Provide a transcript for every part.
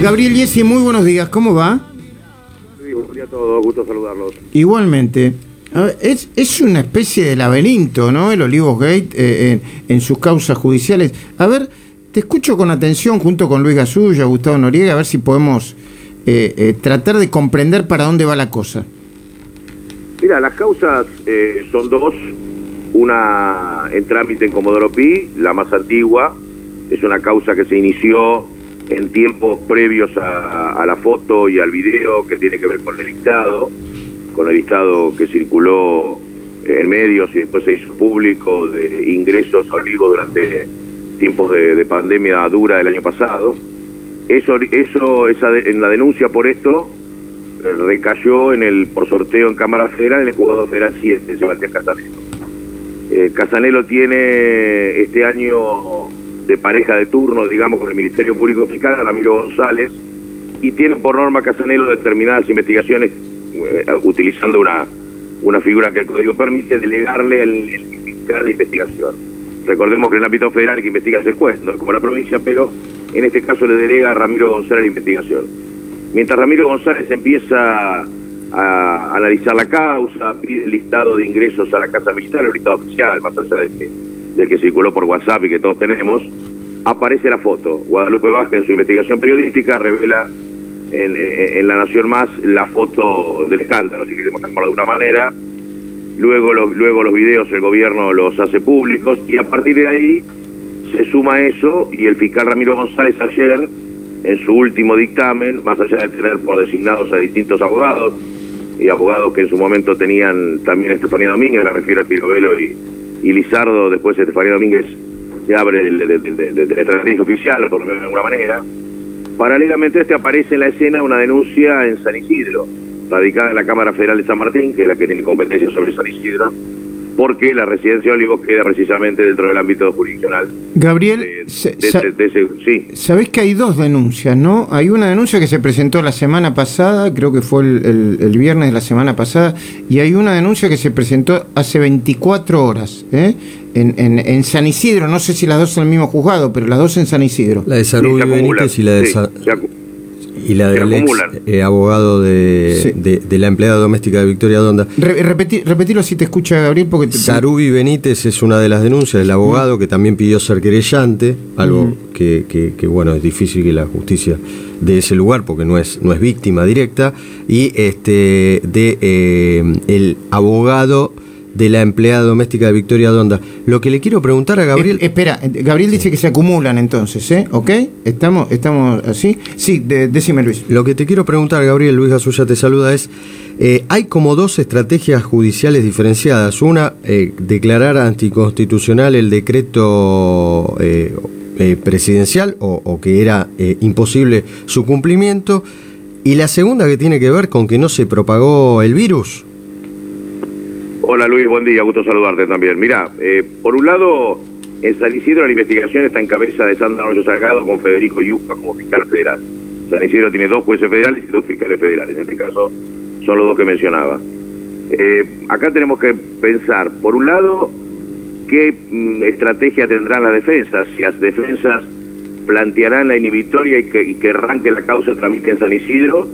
Gabriel Yesi, muy buenos días, ¿cómo va? Sí, buenos días a todos, gusto saludarlos. Igualmente. Ver, es, es una especie de laberinto, ¿no? El Olivos Gate eh, en, en sus causas judiciales. A ver, te escucho con atención junto con Luis Gasulla, Gustavo Noriega, a ver si podemos eh, eh, tratar de comprender para dónde va la cosa. Mira, las causas eh, son dos. Una en trámite en Comodoro Pi, la más antigua. Es una causa que se inició en tiempos previos a, a la foto y al video que tiene que ver con el dictado, con el dictado que circuló en medios y después se hizo público de ingresos a Olivo durante tiempos de, de pandemia dura del año pasado. Eso, eso esa de- en la denuncia por esto eh, recayó en el por sorteo en Cámara Federal en el jugador federal 7, Sebastián Casanelo. Eh, Casanelo tiene este año de pareja de turno, digamos, con el Ministerio Público Fiscal, Ramiro González, y tiene por norma Casanelo determinadas investigaciones eh, utilizando una, una figura que el Código permite delegarle el, el fiscal de investigación. Recordemos que en el ámbito federal el que investiga es como la provincia, pero en este caso le delega a Ramiro González la investigación. Mientras Ramiro González empieza a analizar la causa, pide el listado de ingresos a la Casa Militar, el listado oficial, más allá del que, del que circuló por WhatsApp y que todos tenemos, aparece la foto. Guadalupe Vázquez en su investigación periodística revela en, La Nación Más la foto del escándalo, si queremos llamarlo de una manera. Luego los, luego los videos el gobierno los hace públicos y a partir de ahí se suma eso y el fiscal Ramiro González ayer, en su último dictamen, más allá de tener por designados a distintos abogados, y abogados que en su momento tenían también Estefanía Domínguez, me refiero a Pirovelo y, y Lizardo, después Estefanía Domínguez se abre del estrategia oficial, por lo menos de alguna manera. Paralelamente a este aparece en la escena una denuncia en San Isidro, radicada en la Cámara Federal de San Martín, que es la que tiene competencia sobre San Isidro, porque la residencia de Olivos queda precisamente dentro del ámbito jurisdiccional. Gabriel, De, se- de sa- ese- de ese- sí, sabés que hay dos denuncias, ¿no? Hay una denuncia que se presentó la semana pasada, creo que fue el, el- el viernes de la semana pasada, y hay una denuncia que se presentó hace 24 horas, ¿eh? En, en- en San Isidro, no sé si las dos en el mismo juzgado, pero las dos en San Isidro. La de se acumulan, Benítez y la, de sí, Sa- y la del ex eh, abogado de, Sí. de- de la empleada doméstica de Victoria Donda. Re- repeti- repetilo si te escucha Gabriel, porque te, Sarubi Benítez es una de las denuncias del abogado que también pidió ser querellante, algo que, que- que, bueno es difícil que la justicia de ese lugar porque no es no es víctima directa y este de eh, el abogado de la empleada doméstica de Victoria Donda. Lo que le quiero preguntar a Gabriel Eh, espera, eh, Gabriel dice que se acumulan entonces, ¿eh? ¿Ok? ¿Estamos, estamos así? Sí, de- decime Luis. Lo que te quiero preguntar, Gabriel, Luis Gasulla te saluda, es, eh, hay como dos estrategias judiciales diferenciadas. Una, eh, declarar anticonstitucional el decreto presidencial o, o que era imposible su cumplimiento. Y la segunda que tiene que ver con que no se propagó el virus. Hola Luis, buen día, gusto saludarte también. Mira, eh, por un lado, en San Isidro la investigación está en cabeza de Sandra Arroyo Salgado con Federico Yuca como fiscal federal. San Isidro tiene dos jueces federales y dos fiscales federales. En este caso son los dos que mencionaba. Eh, acá tenemos que pensar, por un lado, qué mm, estrategia tendrán las defensas. Si las defensas plantearán la inhibitoria y que, y que arranque la causa tramite en San Isidro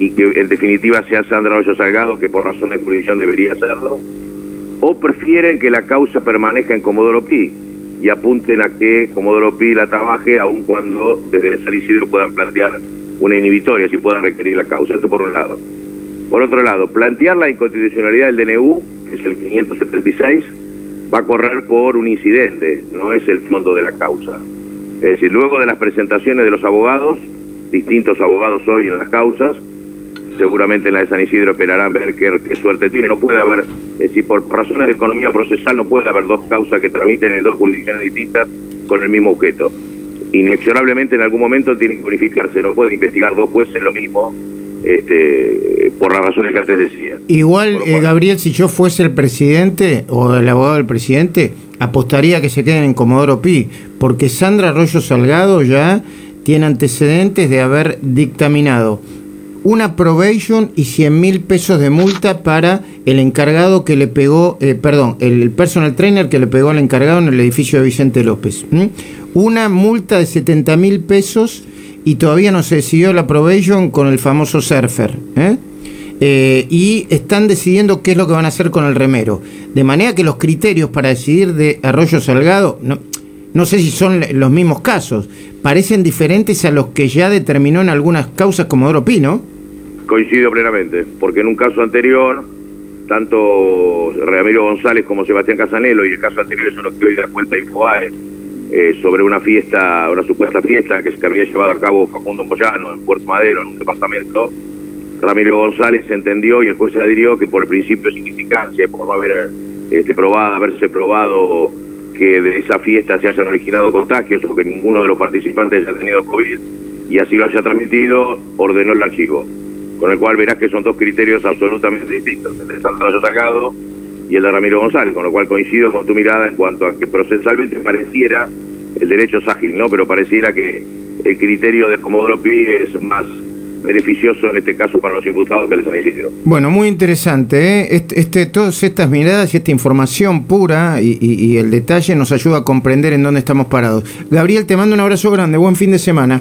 y que en definitiva sea Sandra Hoyo Salgado, que por razón de jurisdicción debería hacerlo, o prefieren que la causa permanezca en Comodoro Pi y apunten a que Comodoro Pi la trabaje aun cuando desde San Isidro puedan plantear una inhibitoria, si puedan requerir la causa. Esto por un lado. Por otro lado, plantear la inconstitucionalidad del DNU, que es el 576, va a correr por un incidente, no es el fondo de la causa. Es decir, luego de las presentaciones de los abogados, distintos abogados hoy en las causas, seguramente en la de San Isidro esperarán ver qué, qué suerte tiene. No puede haber, es decir, por razones de economía procesal no puede haber dos causas que tramiten en dos jurisdicciones distintas con el mismo objeto. Inexorablemente en algún momento tienen que unificarse, no pueden investigar dos jueces lo mismo, este, por las razones que antes decía. Igual, eh, Gabriel, si yo fuese el presidente o el abogado del presidente, apostaría que se queden en Comodoro Pi, porque Sandra Arroyo Salgado ya tiene antecedentes de haber dictaminado una probation y 100 mil pesos de multa para el encargado que le pegó, eh, perdón, el personal trainer que le pegó al encargado en el edificio de Vicente López. Una multa de 70 mil pesos y todavía no se decidió la probation con el famoso surfer. ¿eh? Eh, y están decidiendo qué es lo que van a hacer con el remero. De manera que los criterios para decidir de Arroyo Salgado, no, no sé si son los mismos casos, parecen diferentes a los que ya determinó en algunas causas como Pino. Coincido plenamente, porque en un caso anterior, tanto Ramiro González como Sebastián Casanelo, y el caso anterior es uno que hoy da cuenta Infoae, eh, sobre una fiesta, una supuesta fiesta que se había llevado a cabo Facundo Moyano en Puerto Madero, en un departamento, Ramiro González entendió y el juez se adhirió que por el principio de significancia, por no haber este, probado, haberse probado que de esa fiesta se hayan originado contagios o que ninguno de los participantes haya tenido COVID y así lo haya transmitido, ordenó el archivo. Con el cual verás que son dos criterios absolutamente distintos, el de Sandra Atacado y el de Ramiro González, con lo cual coincido con tu mirada en cuanto a que procesalmente pareciera, el derecho es ágil, ¿no? Pero pareciera que el criterio de Comodoro Pi es más beneficioso en este caso para los imputados que les elegido. Bueno, muy interesante. ¿eh? Este, este, todas estas miradas y esta información pura y, y el detalle nos ayuda a comprender en dónde estamos parados. Gabriel, te mando un abrazo grande. Buen fin de semana.